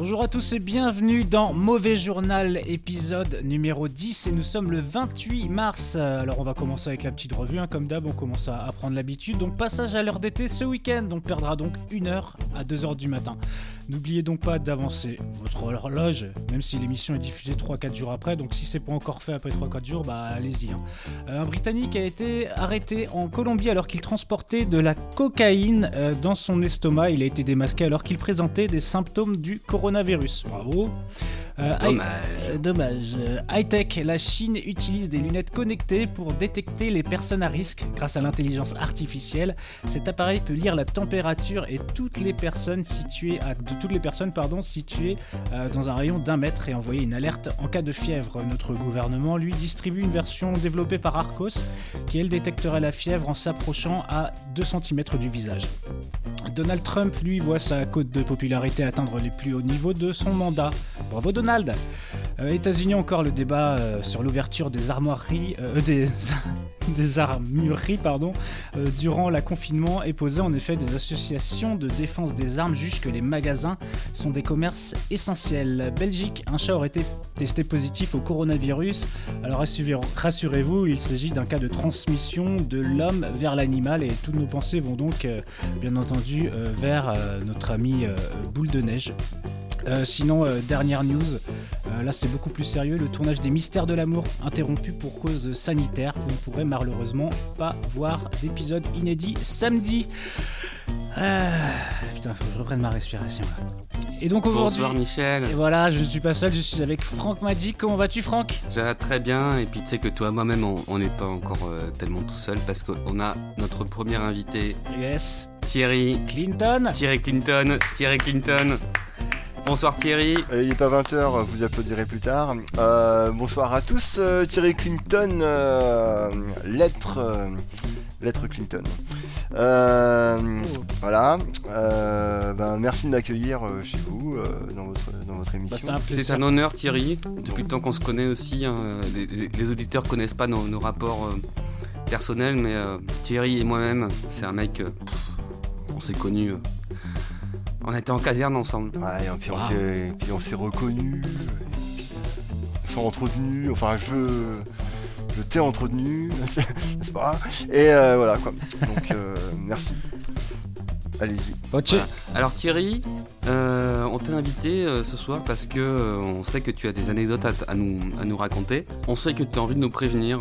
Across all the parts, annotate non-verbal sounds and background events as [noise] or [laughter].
Bonjour à tous et bienvenue dans Mauvais Journal, épisode numéro 10 et nous sommes le 28 mars. Alors on va commencer avec la petite revue, hein. comme d'hab on commence à, prendre l'habitude. Donc passage à l'heure d'été ce week-end, on perdra donc une heure à 2h du matin. N'oubliez donc pas d'avancer votre horloge, même si l'émission est diffusée 3-4 jours après, donc si c'est pas encore fait après 3-4 jours, bah allez-y. hein. Euh, un Britannique a été arrêté en Colombie alors qu'il transportait de la cocaïne euh, dans son estomac. Il a été démasqué alors qu'il présentait des symptômes du coronavirus. Bravo. Euh, Dommage. c'est dommage. Euh, High-tech, la Chine utilise des lunettes connectées pour détecter les personnes à risque grâce à l'intelligence artificielle. Cet appareil peut lire la température et toutes les personnes situées à, de toutes les personnes pardon, situées euh, dans un rayon d'un mètre et envoyer une alerte en cas de fièvre. Notre gouvernement lui distribue une version développée par Arcos qui elle détecterait la fièvre en s'approchant à 2 cm du visage. Donald Trump, lui, voit sa cote de popularité atteindre les plus hauts niveaux de son mandat. Bravo Donald euh, États-Unis encore le débat euh, sur l'ouverture des armoiries, euh, [laughs] des, armureries, pardon, euh, durant la confinement est posé en effet des associations de défense des armes jugent que les magasins sont des commerces essentiels. Belgique, un chat aurait été testé positif au coronavirus. Alors rassurez- rassurez-vous, il s'agit d'un cas de transmission de l'homme vers l'animal et toutes nos pensées vont donc bien entendu vers notre ami Boule de Neige. Euh, sinon, euh, dernière news, euh, là c'est beaucoup plus sérieux, le tournage des Mystères de l'amour interrompu pour cause sanitaire. Vous ne pourrez malheureusement pas voir d'épisode inédit samedi. Ah, putain, faut que je reprenne ma respiration là. Et donc aujourd'hui... Bonsoir Michel. Et voilà, je ne suis pas seul, je suis avec Franck Magic. Comment vas-tu Franck? Ça va très bien et puis tu sais que toi moi-même on on n'est pas encore tellement tout seul parce qu'on a notre premier invité Yes. Thierry. Clinton Thierry Clinton. Thierry Clinton. Bonsoir Thierry. Il n'est pas 20h, vous applaudirez plus tard. Euh, bonsoir à tous, euh, Thierry Clinton, euh, lettre, euh, lettre Clinton. Euh, Voilà, euh, ben, merci de m'accueillir chez vous, euh, dans, votre, dans votre Bah, émission. c'est un C'est plaisir. un honneur Thierry. Depuis le temps qu'on se connaît aussi, hein, les, les- auditeurs connaissent pas nos, nos rapports euh, personnels mais euh, Thierry et moi-même, c'est un mec, euh, pff, on s'est connus. On était en caserne ensemble. Ouais, et puis on Wow. s'est- puis on s'est reconnus, sans entretenu, enfin je, je t'ai entretenu, [laughs] n'est-ce pas? Et euh, voilà quoi, donc euh, merci. Allez-y. Tu- Voilà. Alors Thierry, euh, on t'a invité euh, ce soir parce que euh, on sait que tu as des anecdotes à, t- à nous, à nous raconter. On sait que tu as envie de nous prévenir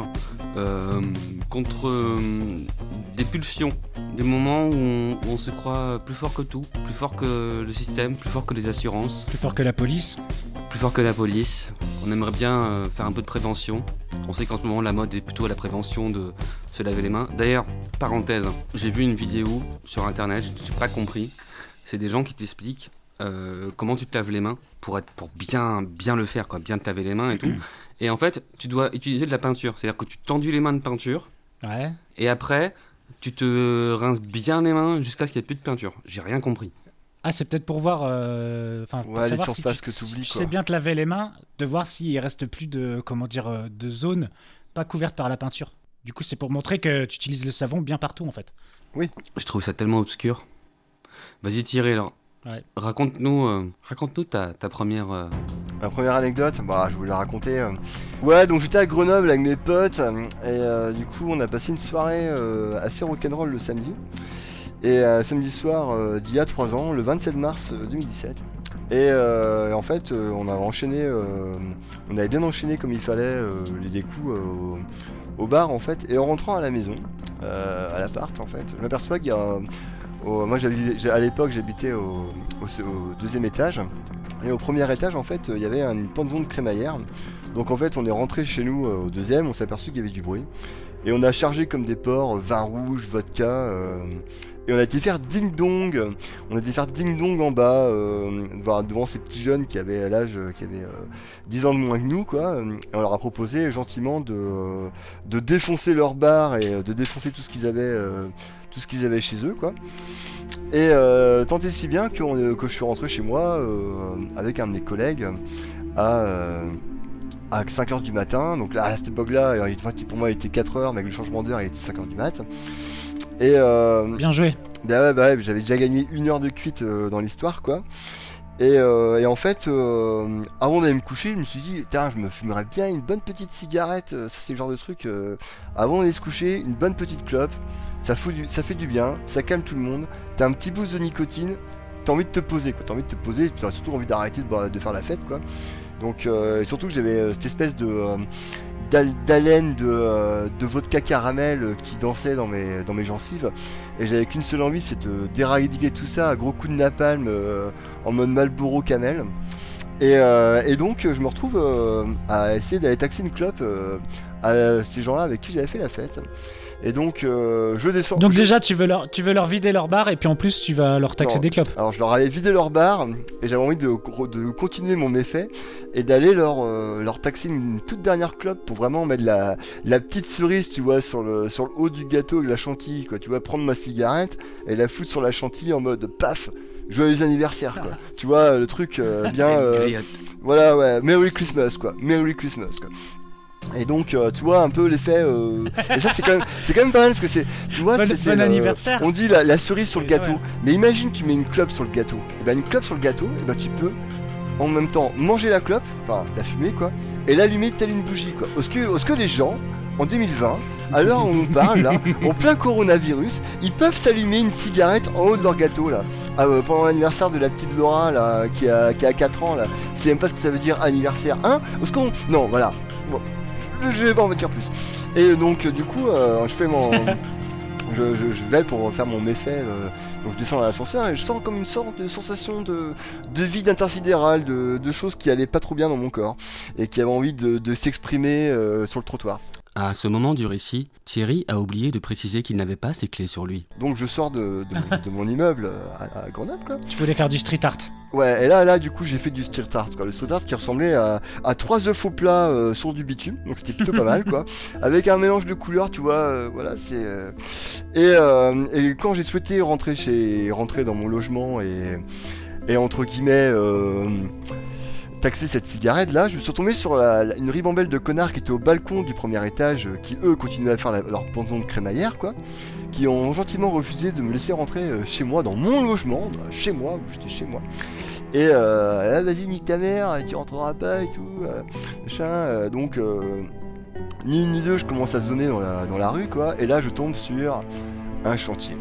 euh, contre euh, des pulsions, des moments où on, où on se croit plus fort que tout, plus fort que le système, plus fort que les assurances, Plus fort que la police. plus fort que la police. On aimerait bien euh, faire un peu de prévention. On sait qu'en ce moment la mode est plutôt à la prévention de se laver les mains. D'ailleurs, parenthèse, j'ai vu une vidéo sur internet, j'ai j'ai pas compris. C'est des gens qui t'expliquent euh, comment tu te laves les mains pour être pour bien bien le faire quoi, bien te laver les mains et tout. Et en fait, tu dois utiliser de la peinture, c'est-à-dire que tu t'enduis les mains de peinture Ouais. et après tu te rinces bien les mains jusqu'à ce qu'il n'y ait plus de peinture. J'ai rien compris. Ah, c'est peut-être pour voir. euh, Enfin, pour Ouais, savoir si tu, que tu quoi. sais bien te laver les mains, de voir s'il reste plus de. Comment dire euh, De zones pas couvertes par la peinture. Du coup, c'est pour montrer que tu utilises le savon bien partout en fait. Je trouve ça tellement obscur. Vas-y Thierry alors. Ouais. Raconte-nous euh, raconte-nous ta, ta première euh, Ma première anecdote, bah, je voulais la raconter. euh. Ouais, donc j'étais à Grenoble avec mes potes, euh, et euh, du coup, on a passé une soirée assez rock'n'roll le samedi. Et samedi soir d'il y a 3 ans, le 27 mars euh, 2017. Et en fait, on a enchaîné, on avait bien enchaîné comme il fallait les des coups euh, au, bar en fait. Et en rentrant à la maison, à l'appart en fait, je m'aperçois qu'il y a. moi, à l'époque, j'habitais au deuxième étage. Et au premier étage, en fait, il y avait une pendaison de crémaillère. Donc en fait, on est rentré chez nous euh, au deuxième, on s'est aperçu qu'il y avait du bruit. Et on a chargé comme des porcs, euh, vin rouge, vodka. euh, Et on a été faire ding dong. On a été faire ding dong en bas, euh, devant, ces petits jeunes qui avaient l'âge, euh, qui avaient euh, 10 ans de moins que nous, quoi. Et on leur a proposé gentiment de, de défoncer leur bar et de défoncer tout ce qu'ils avaient, tout ce qu'ils avaient chez eux, quoi. Et euh, tant et si bien que, on- que je suis rentré chez moi euh, avec un de mes collègues à, euh, à 5h du matin. Donc là, à cette époque-là, pour moi il était 4h, mais avec le changement d'heure il était 5h du mat. Et euh, Bien joué. bah ouais, bah ouais, j'avais déjà gagné une heure de cuite euh, dans l'histoire, quoi. Et, euh, et en fait, euh, avant d'aller me coucher, je me suis dit, tiens, je me fumerais bien une bonne petite cigarette. euh, Ça, c'est le genre de truc. avant d'aller se coucher, une bonne petite clope. Ça, fout ça fait du bien, ça calme tout le monde. T'as un petit boost de nicotine. T'as envie de te poser, quoi. T'as envie de te poser. T'as surtout envie d'arrêter de, de faire la fête, quoi. Donc, et surtout que j'avais cette espèce de. D'hal- d'haleine de, euh, de vodka caramel qui dansait dans mes, gencives. Et j'avais qu'une seule envie, c'est de déradiquer tout ça à gros coups de napalm euh, en mode Malboro Camel. Et, euh, et donc je me retrouve à essayer d'aller taxer une clope à ces gens-là avec qui j'avais fait la fête. Et donc euh, je descends. Donc je- déjà, tu veux, leur, tu veux leur vider leur bar et puis en plus, tu vas leur taxer Non. des clopes. Alors je leur avais vidé leur bar et j'avais envie de, de continuer mon méfait et d'aller leur, euh, leur taxer une toute dernière clope pour vraiment mettre la, la petite cerise, tu vois, sur le, sur le haut du gâteau de la chantilly, quoi. Tu vois, prendre ma cigarette et la foutre sur la chantilly en mode paf, joyeux anniversaire, quoi. [laughs] Tu vois, le truc euh, bien... Euh, voilà, ouais, Merry Christmas, quoi. Merry Christmas, quoi. Et donc, euh, tu vois un peu l'effet. euh, Et ça, c'est quand même, quand même pas mal parce que c'est, tu vois, Bon- c'est, bon le- anniversaire. On dit la, la cerise sur le gâteau, ouais. mais imagine tu mets une clope sur le gâteau. Et ben une clope sur le gâteau, et ben tu peux en même temps manger la clope, enfin la fumer quoi, et l'allumer telle une bougie quoi. Est-ce que, que les gens en 2020, à l'heure où on parle là, [laughs] en plein coronavirus, ils peuvent s'allumer une cigarette en haut de leur gâteau là, Ah, euh, pendant l'anniversaire de la petite Laura là, qui a, qui a 4 ans là. C'est même pas ce que ça veut dire anniversaire, hein Est-ce qu'on. Non, voilà. Bon, je, vais pas en dire plus. Et donc, euh, du coup, euh, je fais mon. [laughs] je, je- je vais pour faire mon méfait. euh, donc, je descends dans l'ascenseur et je sens comme une sorte de sensation de, de vide intersidéral, de, de choses qui allaient pas trop bien dans mon corps et qui avaient envie de, de s'exprimer euh, sur le trottoir. À ce moment du récit, Thierry a oublié de préciser qu'il n'avait pas ses clés sur lui. Donc, je sors de, de- de mon immeuble euh, à, à Grenoble, quoi. Tu voulais faire du street art. Ouais, et là, là, du coup, j'ai fait du street art, quoi. Le street art qui ressemblait à, à trois œufs au plat euh, sur du bitume, donc c'était plutôt pas mal, quoi. [laughs] Avec un mélange de couleurs, tu vois, euh, voilà, c'est. euh, Et, euh, et quand j'ai souhaité rentrer chez, rentrer dans mon logement et, et entre guillemets. Taxer cette cigarette là, je me suis retombé sur une ribambelle de connards qui étaient au balcon du premier étage, euh, qui eux continuaient à faire leur pension de crémaillère quoi, qui ont gentiment refusé de me laisser rentrer euh, chez moi, dans mon logement, chez moi, où j'étais chez moi. Et euh, Ah, vas-y nique ta mère, tu rentreras pas et tout, euh, machin, donc ni une ni deux, je commence à zoner dans la, dans la rue quoi, et là je tombe sur un chantier,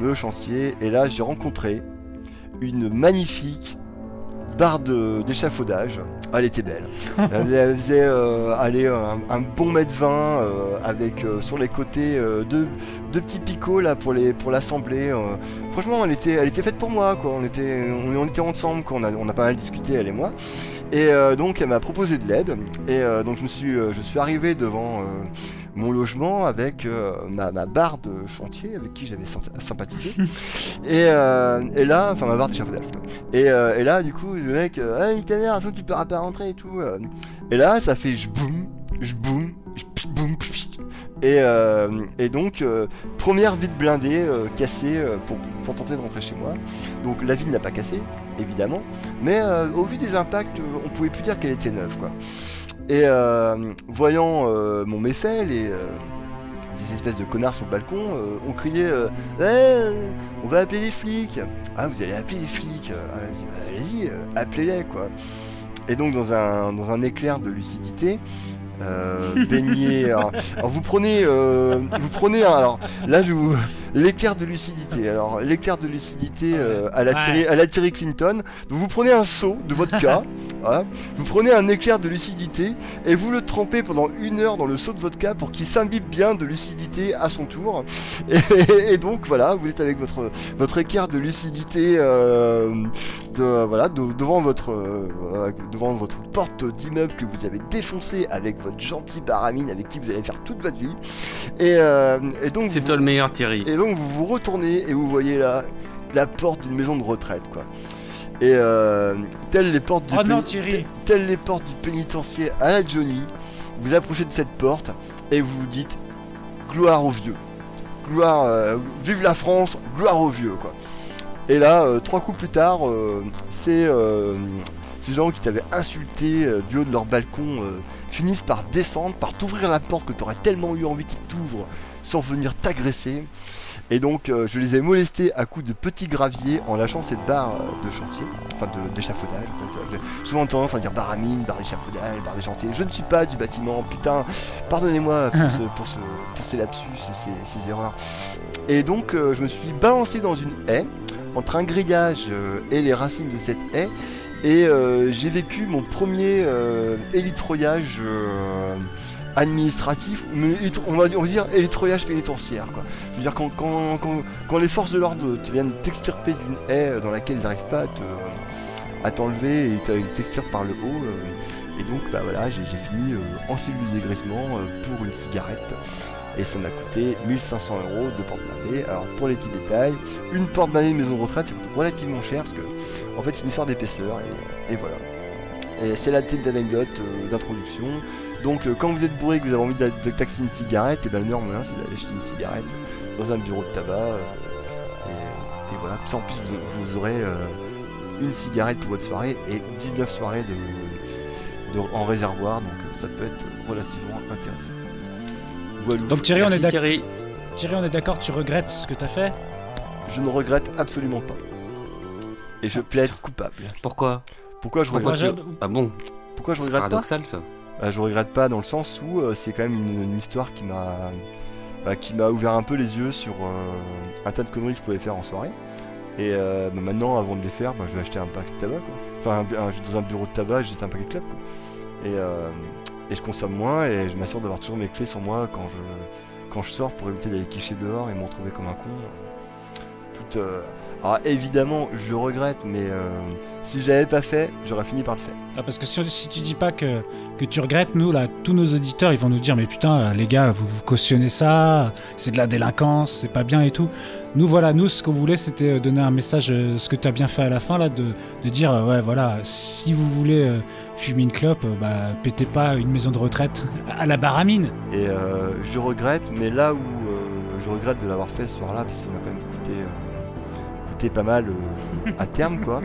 le chantier, et là j'ai rencontré une magnifique barre d'échafaudage. Elle était belle. Elle faisait, elle faisait, euh, allez, un, bon mètre 20 euh, avec euh, sur les côtés euh, deux, deux petits picots là pour les pour l'assembler. euh. Franchement, elle était elle était faite pour moi quoi. On était on, était ensemble quoi. On a, on a pas mal discuté elle et moi. Et euh, donc elle m'a proposé de l'aide. Et euh, donc je me suis euh, je suis arrivé devant euh, mon logement avec euh, ma, ma barre de chantier avec qui j'avais symp- sympathisé. [laughs] et, euh, et là, enfin ma barre d'échafaudage plutôt. Et, euh, et là, du coup, le mec, nique ta mère, attends, tu peux pas rentrer et tout. Et là, ça fait je boum, je boum, et, euh, et donc, euh, première vide blindée euh, cassée pour, pour tenter de rentrer chez moi. Donc la ville n'a pas cassé, évidemment, mais au vu des impacts, on pouvait plus dire qu'elle était neuve, quoi. Et euh, voyant euh, mon méfait, les, euh, des espèces de connards sur le balcon ont crié euh, on va appeler les flics. Ah, vous allez appeler les flics. Ah, Bah, Allez-y, euh, appelez-les, quoi. Et donc, dans un, dans un éclair de lucidité, baigné. alors, alors, vous prenez, euh, vous prenez, alors là, je vous, l'éclair de lucidité. Alors, l'éclair de lucidité euh, à, la. Thierry, à la Thierry Clinton. Donc, vous prenez un seau de vodka, [laughs] voilà, vous prenez un éclair de lucidité et vous le trempez pendant une heure dans le seau de vodka pour qu'il s'imbibe bien de lucidité à son tour. Et, et donc, voilà, vous êtes avec votre, votre éclair de lucidité euh, de, voilà, de- devant, votre, euh, devant votre porte d'immeuble que vous avez défoncé avec votre gentil baramine avec qui vous allez faire toute votre vie. Et, euh, et donc, C'est vous- toi le meilleur, Thierry. et donc vous vous retournez et vous voyez là la porte d'une maison de retraite quoi. Et euh, telles les portes du Oh non, péni- Thierry. te- telles les portes du pénitencier à la Johnny, vous approchez de cette porte et vous vous dites gloire aux vieux. Gloire euh, vive la France, gloire aux vieux quoi. Et là euh, trois coups plus tard, euh, c'est euh, ces gens qui t'avaient insulté euh, du haut de leur balcon euh, finissent par descendre, par t'ouvrir la porte que t'aurais tellement eu envie qu'ils t'ouvrent sans venir t'agresser. Et donc euh, je les ai molestés à coups de petits graviers en lâchant cette barre euh, de chantier, enfin d'échafaudage. en fait. J'ai souvent tendance à dire barre à mine, barre d'échafaudage, barre de chantier. Je ne suis pas du bâtiment, putain, pardonnez-moi pour, [laughs] ce- pour, ce- pour ces lapsus et ces, ces erreurs. Et donc euh, je me suis balancé dans une haie, entre un grillage euh, et les racines de cette haie, et euh, j'ai vécu mon premier euh, élitroyage euh, administratif, on va, dire- élitroyage pénitentiaire. Je veux dire, quand, les forces de l'ordre viennent t'extirper d'une haie dans laquelle ils n'arrivent pas à te- à t'enlever et ils t'extirpent par le haut, et donc bah voilà, j'ai fini en cellule de dégraissement euh, pour une cigarette. Et ça m'a coûté 1500 euros de porte-monnaie. Alors pour les petits détails, une porte-monnaie de maison de retraite, coûte relativement cher parce que en fait c'est une histoire d'épaisseur et, et voilà. Et c'est la petite anecdote euh, d'introduction. Donc euh, quand vous êtes bourré et que vous avez envie de, de taxer une cigarette, et ben le meilleur moyen c'est d'aller acheter une cigarette dans un bureau de tabac. euh, et, et voilà, ça en plus vous, vous aurez euh, une cigarette pour votre soirée et 19 soirées de, de- en réservoir, donc ça peut être relativement intéressant. Voilà. Donc Thierry, on est. Thierry. Thierry, on est d'accord. Tu regrettes ce que t'as fait? Je ne regrette absolument pas. Et je plaide coupable. Pourquoi? Pourquoi je Pourquoi regrette, tu... Ah bon? Pourquoi je regrette pas? paradoxal ça. Bah, je regrette pas dans le sens où euh, c'est quand même une, une histoire qui m'a bah, qui m'a ouvert un peu les yeux sur euh, un tas de conneries que je pouvais faire en soirée. Et euh, bah, maintenant, avant de les faire, je vais acheter un paquet de tabac. Quoi. Enfin, un- un- je vais dans un bureau de tabac, j'achète un paquet de clopes. quoi. Et, et je consomme moins et je m'assure d'avoir toujours mes clés sur moi quand je, quand je sors pour éviter d'aller quicher dehors et me retrouver comme un con. Tout, euh, Alors évidemment, je regrette, mais euh, si je l'avais pas fait, j'aurais fini par le faire. Ah, parce que si, si tu dis pas que, que tu regrettes, nous, là, tous nos auditeurs, ils vont nous dire Mais putain, euh, les gars, vous, vous cautionnez ça, c'est de la délinquance, c'est pas bien et tout. Nous, voilà, nous, ce qu'on voulait, c'était euh, donner un message, euh, ce que tu as bien fait à la fin, là, de, de dire euh, Ouais, voilà, si vous voulez euh, fumer une clope, bah, pétez pas une maison de retraite à la baramine. Et euh, je regrette, mais là où je regrette de l'avoir fait ce soir-là, parce que ça m'a quand même coûté, euh, pas mal euh, à terme, quoi.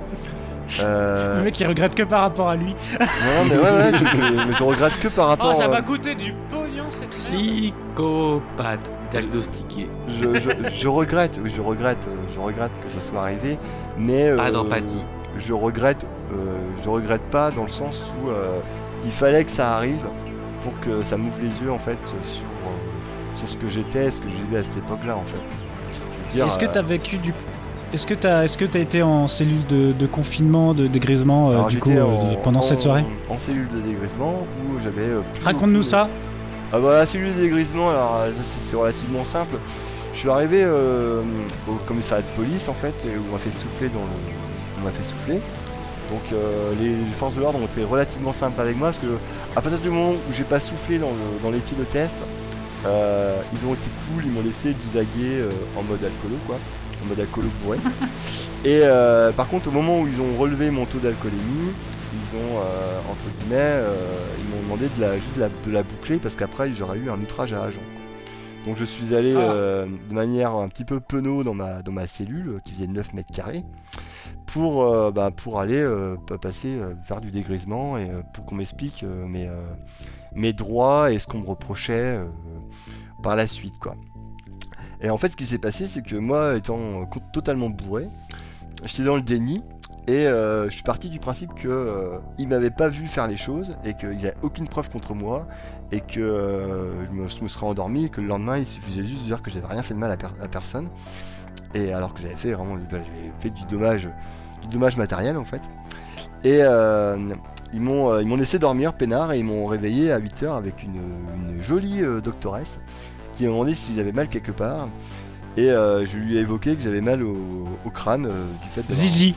Euh, [laughs] Le mec, il regrette que par rapport à lui. non, mais ouais, ouais, je, mais je regrette que par rapport. Oh, ça euh, m'a coûté du pognon cette. Psychopathe diagnostiqué. je, je, je regrette, oui, je regrette, euh, je regrette que ça soit arrivé, mais Pas euh, d'empathie. je regrette, euh, je regrette pas dans le sens où euh, il fallait que ça arrive pour que ça m'ouvre les yeux en fait sur, euh, sur ce que j'étais, ce que j'ai vu à cette époque-là en fait. Je Est-ce que euh, t'as vécu du. Est-ce que t'as est-ce que t'as été en cellule de, de confinement, de dégrisement euh, du coup euh, en- pendant en- cette soirée En cellule de dégrisement où j'avais. euh, Raconte-nous ça. Ah bah la cellule de dégrisement, alors c'est relativement simple. Je suis arrivé euh, au commissariat de police en fait, et où on m'a fait souffler dans le. On m'a fait souffler. Donc euh, les forces de l'ordre ont été relativement simples avec moi parce que à partir du moment où j'ai pas soufflé dans le- dans l'étude de test, euh, ils ont été cool, ils m'ont laissé divaguer en mode alcoolo quoi, en mode alcoolo bourré. [laughs] Et euh, par contre au moment où ils ont relevé mon taux d'alcoolémie, ils ont euh, entre guillemets, euh, ils m'ont demandé de la, juste de la, de la boucler parce qu'après j'aurais eu un outrage à agent. Donc je suis allé Ah. de manière un petit peu penaud dans ma, dans ma cellule qui faisait 9 mètres carrés pour, bah, pour aller pa- passer vers du dégrisement et pour qu'on m'explique mes, mes droits et ce qu'on me reprochait par la suite quoi. Et en fait ce qui s'est passé c'est que moi étant totalement bourré, j'étais dans le déni et euh, je suis parti du principe que euh, ils m'avaient pas vu faire les choses et qu'il n'y avait aucune preuve contre moi et que euh, je, me, serais endormi et que le lendemain il suffisait juste de dire que j'avais rien fait de mal à, per- à personne. Et alors que j'avais fait vraiment bah, fait du dommage du dommage matériel en fait. Et euh, ils m'ont laissé dormir peinard et ils m'ont réveillé à 8h avec une, jolie doctoresse qui m'a demandé si j'avais mal quelque part et euh, je lui ai évoqué que j'avais mal au, au crâne euh, du fait d'avoir- Zizi.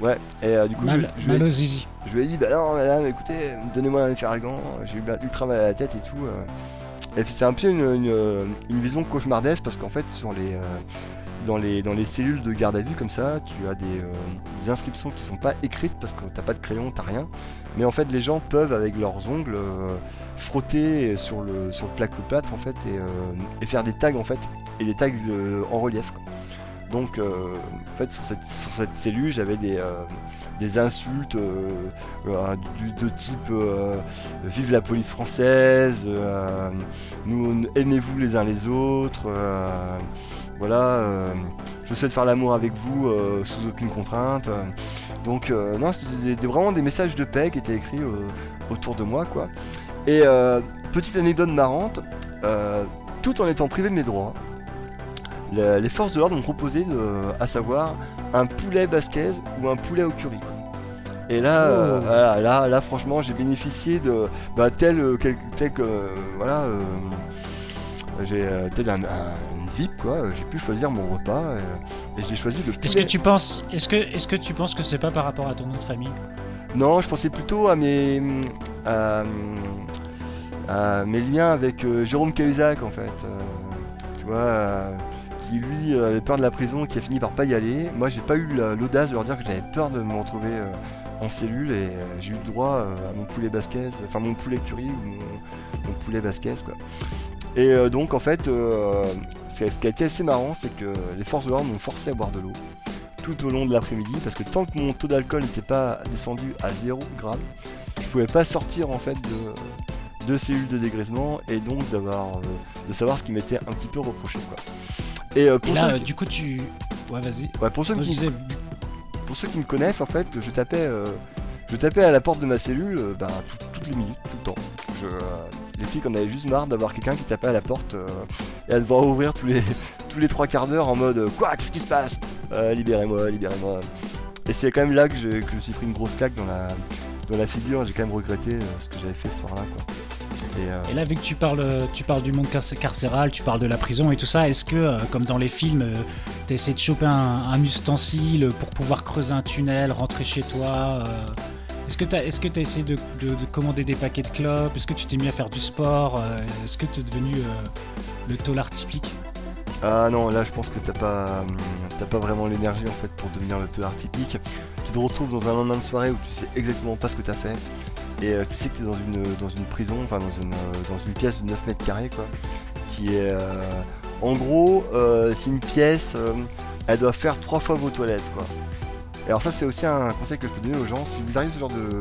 Ouais, et euh, du coup, Mal, je, je lui ai- mal au zizi. je lui ai dit, bah non, madame, écoutez, donnez-moi un ferragan, j'ai eu ultra mal à la tête et tout. Et c'était un peu une, une, une vision cauchemardesque parce qu'en fait, sur les, dans, les, dans les cellules de garde à vue comme ça, tu as des, euh, des inscriptions qui sont pas écrites parce que t'as pas de crayon, t'as rien. Mais en fait, les gens peuvent avec leurs ongles euh, frotter sur le, sur le plaque-plâtre en fait et, euh, et faire des tags en fait et des tags en relief. quoi. Donc, en fait, sur cette, sur cette cellule, j'avais des, des insultes du, de type Vive la police française, nous aimez-vous les uns les autres, voilà, euh, je souhaite faire l'amour avec vous euh, sous aucune contrainte. Donc, euh, non, c'était vraiment des messages de paix qui étaient écrits autour de moi, quoi. Et euh, petite anecdote marrante, tout en étant privé de mes droits, le- les forces de l'ordre m'ont proposé, de, à savoir, un poulet basquez ou un poulet au curry. Et là, euh, Oh. voilà, là, là, franchement, j'ai bénéficié de bah, tel, quel, tel que, euh, voilà, euh, j'ai tel un, un- quoi. J'ai pu choisir mon repas euh, et, j'ai choisi le. Est-ce que tu penses, est-ce que, est-ce que tu penses que c'est pas par rapport à ton nom de famille? Non, je pensais plutôt à mes, à, à mes liens avec euh, Jérôme Cahuzac en fait. Euh, tu vois, euh, qui lui avait peur de la prison, qui a fini par pas y aller. Moi, j'ai pas eu la- l'audace de leur dire que j'avais peur de me retrouver en cellule et j'ai eu le droit à mon poulet basquez, enfin mon poulet curry ou mon, mon poulet basquez quoi. Et donc en fait, euh, ce qui a été assez marrant, c'est que les forces de l'ordre m'ont forcé à boire de l'eau tout au long de l'après-midi parce que tant que mon taux d'alcool n'était pas descendu à 0 gramme, je pouvais pas sortir en fait de, de cellules de dégrisement et donc d'avoir euh, de savoir ce qui m'était un petit peu reproché quoi. Et, euh, Et pour, là, ceux euh, du coup, tu. Ouais, vas-y. qui, ouais, pour, ceux Moi, qui, disais, pour ceux qui me connaissent en fait, je tapais euh, je tapais à la porte de ma cellule bah, tout- toutes les minutes, tout le temps. Je, les flics en avaient juste marre d'avoir quelqu'un qui tapait à la porte et à devoir ouvrir tous les [laughs] tous les trois quarts d'heure en mode quoi qu'est-ce qui se passe? Euh, Libérez-moi, libérez-moi. Et c'est quand même là que, j'ai- que je me suis pris une grosse claque dans la dans la figure. J'ai quand même regretté euh, ce que j'avais fait ce soir-là quoi. Et, euh, là, vu que tu parles, tu parles du monde carcé- carcéral, tu parles de la prison et tout ça, est-ce que, comme dans les films, t'as essayé de choper un, ustensile pour pouvoir creuser un tunnel, rentrer chez toi Est-ce que est-ce que t'as essayé de, de- de commander des paquets de clopes? Est-ce que tu t'es mis à faire du sport? Euh, Est-ce que t'es devenu euh, le tolard typique? Ah non, là je pense que t'as pas, t'as pas vraiment l'énergie en fait pour devenir le théâtre typique. Tu te retrouves dans un lendemain de soirée où tu sais exactement pas ce que t'as fait. Et euh, tu sais que t'es dans une, dans une prison, enfin dans une, euh, dans une pièce de 9 mètres carrés quoi. Qui est. euh, en gros, euh, c'est une pièce, euh, elle doit faire trois fois vos toilettes quoi. Alors ça c'est aussi un conseil que je peux donner aux gens, si vous arrivez ce genre de,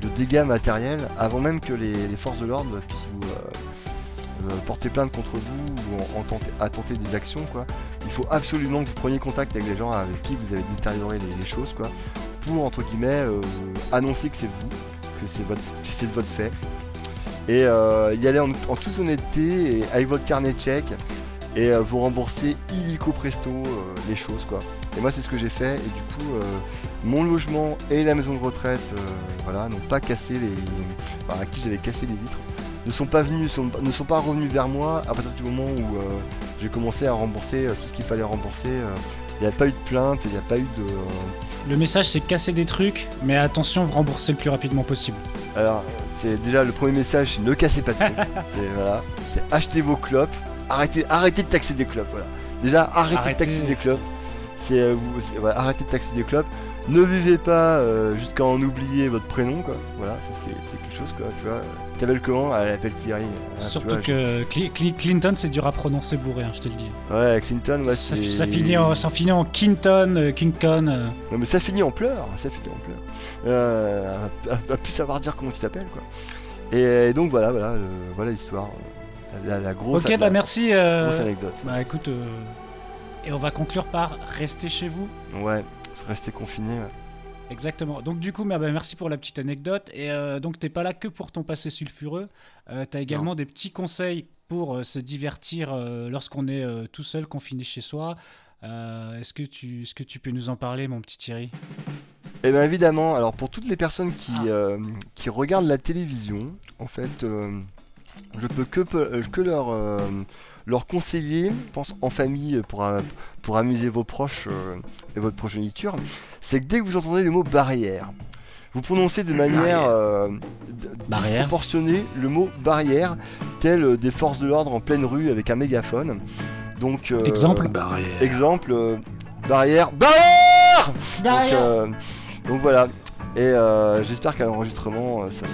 de dégâts matériels, avant même que les, forces de l'ordre puissent vous, euh, euh, porter plainte contre vous ou en, à tenter des actions quoi. Il faut absolument que vous preniez contact avec les gens avec qui vous avez détérioré les, choses quoi, pour entre guillemets euh, annoncer que c'est vous, que c'est votre, c'est de votre fait, et y aller en, toute honnêteté et avec votre carnet de chèques et vous rembourser illico presto les choses quoi. Et moi c'est ce que j'ai fait et du coup euh, mon logement et la maison de retraite euh, voilà n'ont pas cassé les, enfin, à qui j'avais cassé les vitres ne sont pas venus, sont- ne sont pas revenus vers moi à partir du moment où euh, j'ai commencé à rembourser tout ce qu'il fallait rembourser. Il n'y a pas eu de plainte, il n'y a pas eu de. Le message, c'est casser des trucs, mais attention, rembourser le plus rapidement possible. Alors, c'est déjà le premier message, c'est ne cassez pas de trucs. [laughs] c'est voilà, achetez vos clopes, arrêtez, arrêtez de taxer des clopes. Voilà. Déjà, arrêtez, Arrêtez. de taxer des clopes. C'est euh, voilà, arrêtez de taxer des clopes. Ne buvez pas euh, jusqu'à en oublier votre prénom, quoi. Voilà, c'est quelque chose, quoi. Tu vois, t'appelles comment Elle appelle Thierry. Tu Surtout vois, que Cli- Cli- Clinton, c'est dur à prononcer bourré, hein, je te le dis. Ouais, Clinton, ouais, ça, finit en, ça finit en Kinton, euh, Kinkon. euh. Non mais ça finit en pleurs, ça finit en pleurs. Euh, à, à plus savoir dire comment tu t'appelles quoi. Et, donc voilà, voilà, le- voilà l'histoire. La, la grosse, Ok, bah merci. grosse anecdote. Bah écoute, et on va conclure par rester chez vous. Ouais, rester confiné. ouais. Exactement. Donc du coup, merci pour la petite anecdote. Et euh, donc t'es pas là que pour ton passé sulfureux. Euh, T'as également des petits conseils pour euh, se divertir euh, lorsqu'on est tout seul, confiné chez soi. Est-ce que tu, est-ce que tu peux nous en parler, mon petit Thierry? Et bien évidemment, alors pour toutes les personnes qui, Ah. qui regardent la télévision, en fait, je peux que, euh, que leur, euh, leur conseiller, je pense en famille pour, euh, pour amuser vos proches euh, et votre progéniture, c'est que dès que vous entendez le mot barrière, vous prononcez de manière euh, disproportionnée le mot barrière, tel des forces de l'ordre en pleine rue avec un mégaphone. Donc, euh, Exemple Barrière. Exemple, euh, barrière, barrière donc, euh, donc voilà. Et euh, j'espère qu'à l'enregistrement, euh, ça,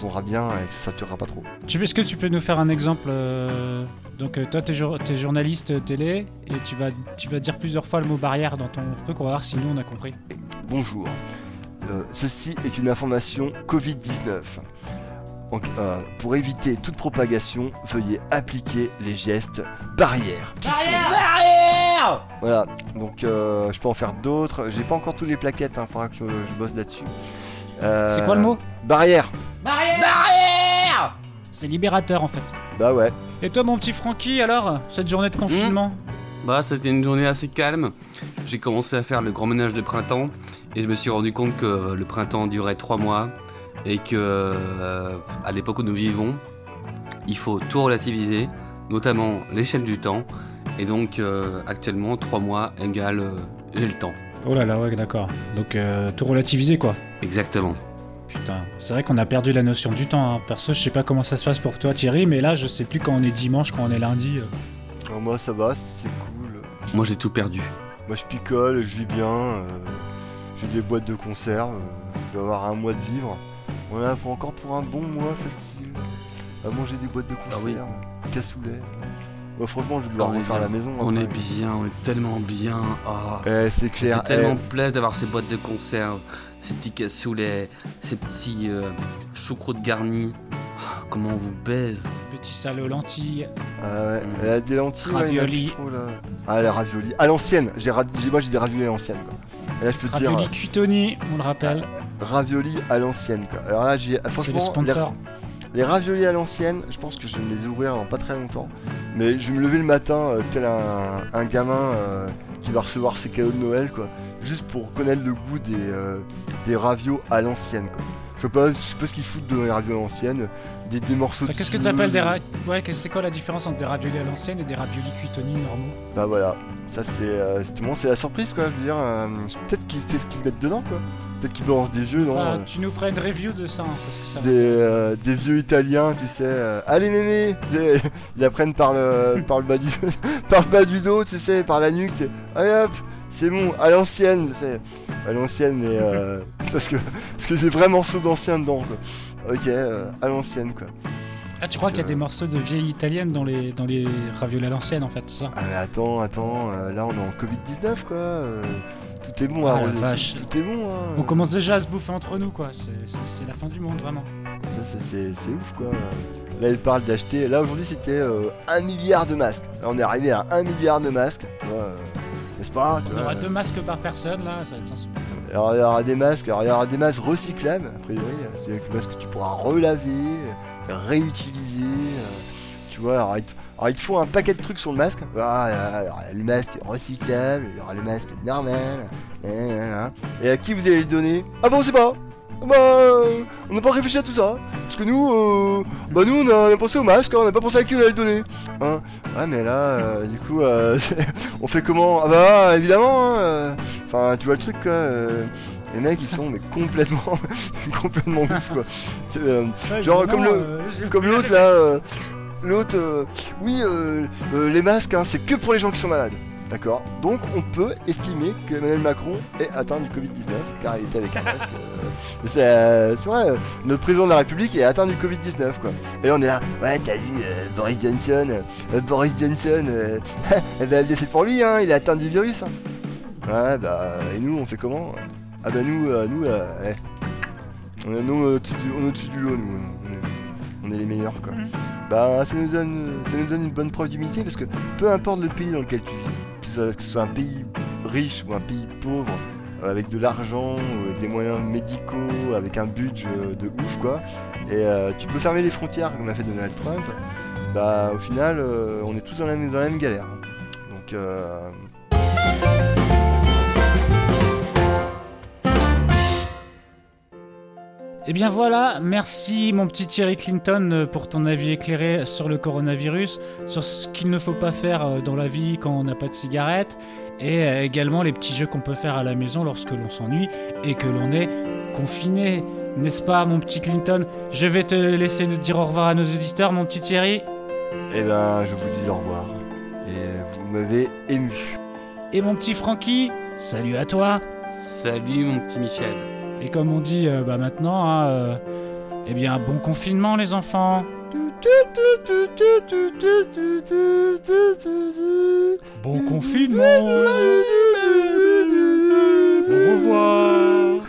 sonnera bien et que ça saturera pas trop. Tu, Est-ce que tu peux nous faire un exemple euh, Donc toi, jour- t'es journaliste télé et tu vas, tu vas dire plusieurs fois le mot barrière dans ton truc. On va voir si nous on a compris. Bonjour. Euh, ceci est une information Covid-19. Donc, euh, pour éviter toute propagation, veuillez appliquer les gestes barrières. Qui sont- Voilà, donc euh, je peux en faire d'autres. J'ai pas encore tous les plaquettes, il faudra que je, je bosse là-dessus. Euh, C'est quoi le mot? Barrière C'est libérateur en fait. Bah ouais. Et toi, mon petit Francky, alors cette journée de confinement? Bah, c'était une journée assez calme. J'ai commencé à faire le grand ménage de printemps et je me suis rendu compte que le printemps durait trois mois et que euh, à l'époque où nous vivons, il faut tout relativiser, notamment l'échelle du temps. Et donc, euh, actuellement, trois mois égale euh, j'ai le temps. Oh là là, ouais, d'accord. Donc euh, tout relativiser quoi. Exactement. Putain, c'est vrai qu'on a perdu la notion du temps. hein. Perso, je sais pas comment ça se passe pour toi, Thierry, mais là, je sais plus quand on est dimanche, quand on est lundi. euh. Alors moi ça va, c'est cool. Moi, j'ai tout perdu. Moi je picole, je vis bien. euh, J'ai des boîtes de conserve. euh, Je dois avoir un mois de vivre. On a pour- encore pour un bon mois facile. À manger des boîtes de Ah oui. conserve. Cassoulet. Ouais, franchement, je vais devoir refaire la maison. On après. est bien, on est tellement bien. Ah. Eh, c'est clair. Tellement eh, plaisant d'avoir ces boîtes de conserve, ces petits cassoulets, ces petits euh, choucroutes garnis. Ah, comment on vous baise Petit salé aux lentilles. ah ouais, elle a des lentilles. ouais, Ravioli. plus trop, là. Ah, les raviolis. À l'ancienne. J'ai Moi j'ai des raviolis à l'ancienne. là je peux te dire. Ravioli Cuitoni, on le rappelle. euh, Raviolis à l'ancienne. quoi. Alors là j'ai. Franchement, les- sponsor. Les raviolis à l'ancienne, je pense que je vais me les ouvrir dans pas très longtemps. Mais je vais me lever le matin euh, tel un, un gamin euh, qui va recevoir ses cadeaux de Noël, quoi. Juste pour connaître le goût des, euh, des ravios à l'ancienne, quoi. Je sais pas, je sais pas ce qu'ils foutent dans les raviolis à l'ancienne. Des, des morceaux de Qu'est-ce que semoule. t'appelles des ra... Ouais, c'est quoi la différence entre des raviolis à l'ancienne et des raviolis Cuitoni normaux? Bah voilà, ça c'est euh, justement c'est la surprise quoi, je veux dire. peut-être qu'ils qu'ils se mettent dedans quoi. Peut-être qu'ils balancent des vieux, non Ah, euh, Tu nous feras une review de ça, hein, parce que ça... des, euh, des vieux italiens, tu sais. euh, Allez mémé [laughs] Ils apprennent par le, [laughs] par, le bas du, [laughs] par le bas du dos, tu sais, par la nuque. Allez hop c'est bon, à l'ancienne, tu sais. À l'ancienne, mais euh, parce que parce que vraiment morceaux d'anciens dedans, quoi. Ok, à l'ancienne, quoi. Ah, tu crois qu'il y a des morceaux de vieilles italiennes dans les, dans les raviolis à l'ancienne, en fait, c'est ça? Ah mais attends, attends, là on est en Covid-19, quoi. Euh, tout est bon, Ah, la vache. Tout est bon, hein. On commence déjà à se bouffer entre nous, quoi. C'est- la fin du monde, vraiment. Ça, c'est- ouf quoi. Là, il parle d'acheter. Là, aujourd'hui, c'était euh, 1 milliard de masques. Là, on est arrivé à 1 milliard de masques. euh, N'est-ce pas On aura euh, deux masques par personne, là, ça va être insupportable. Alors, il y aura des masques. Alors, il y aura des masques recyclables, a priori. C'est des masques que tu pourras relaver, euh, réutiliser. euh, tu vois, alors il, te, alors, il te faut un paquet de trucs sur le masque. Y aura le masque recyclable, il y aura le masque normal. Et à qui vous allez le donner? Ah bon, on sait pas bah, euh, on n'a pas réfléchi à tout ça. Parce que nous, euh, bah nous, on a, on a pensé au masque, hein, on n'a pas pensé à qui on allait le donner. Hein ouais, mais là, euh, du coup, euh, [laughs] on fait comment? Ah bah, évidemment, hein, euh, Enfin, tu vois le truc, quoi. euh, les mecs, ils sont mais complètement, [laughs] complètement ouf, quoi. Genre, comme le- comme l'autre, là. L'autre, euh, oui, euh, euh, les masques, hein, c'est que pour les gens qui sont malades. D'accord Donc, on peut estimer que Emmanuel Macron est atteint du Covid-19, car il était avec un masque. euh, c'est vrai, notre président de la République est atteint du Covid-19, quoi. Et là, on est là, ouais, t'as vu Boris Johnson euh, Boris Johnson, eh ben, c'est pour lui, hein, il est atteint du virus. hein. Ouais, bah, et nous, on fait comment? Ah, bah, nous, nous, on est, nous, on est au-dessus du lot, nous, on est, les meilleurs, quoi. Mhm. Bah, ça nous, donne, ça nous donne une bonne preuve d'humilité parce que peu importe le pays dans lequel tu vis, que ce soit, un pays riche ou un pays pauvre, euh, avec de l'argent, euh, des moyens médicaux, avec un budget euh, de ouf, quoi, et euh, tu peux fermer les frontières comme a fait Donald Trump, bah, au final, euh, on est tous dans la, même- dans la même galère. Donc, euh, Eh bien voilà, merci mon petit Thierry Clinton euh, pour ton avis éclairé sur le coronavirus, sur ce qu'il ne faut pas faire euh, dans la vie quand on n'a pas de cigarette, et euh, également les petits jeux qu'on peut faire à la maison lorsque l'on s'ennuie et que l'on est confiné. N'est-ce pas mon petit Clinton? Je vais te laisser nous dire au revoir à nos auditeurs mon petit Thierry. Eh ben je vous dis au revoir, et vous m'avez ému. Et mon petit Francky, salut à toi. Salut mon petit Michel. Et comme on dit euh, bah, maintenant, hein, euh, eh bien, bon confinement, les enfants! Bon confinement Au revoir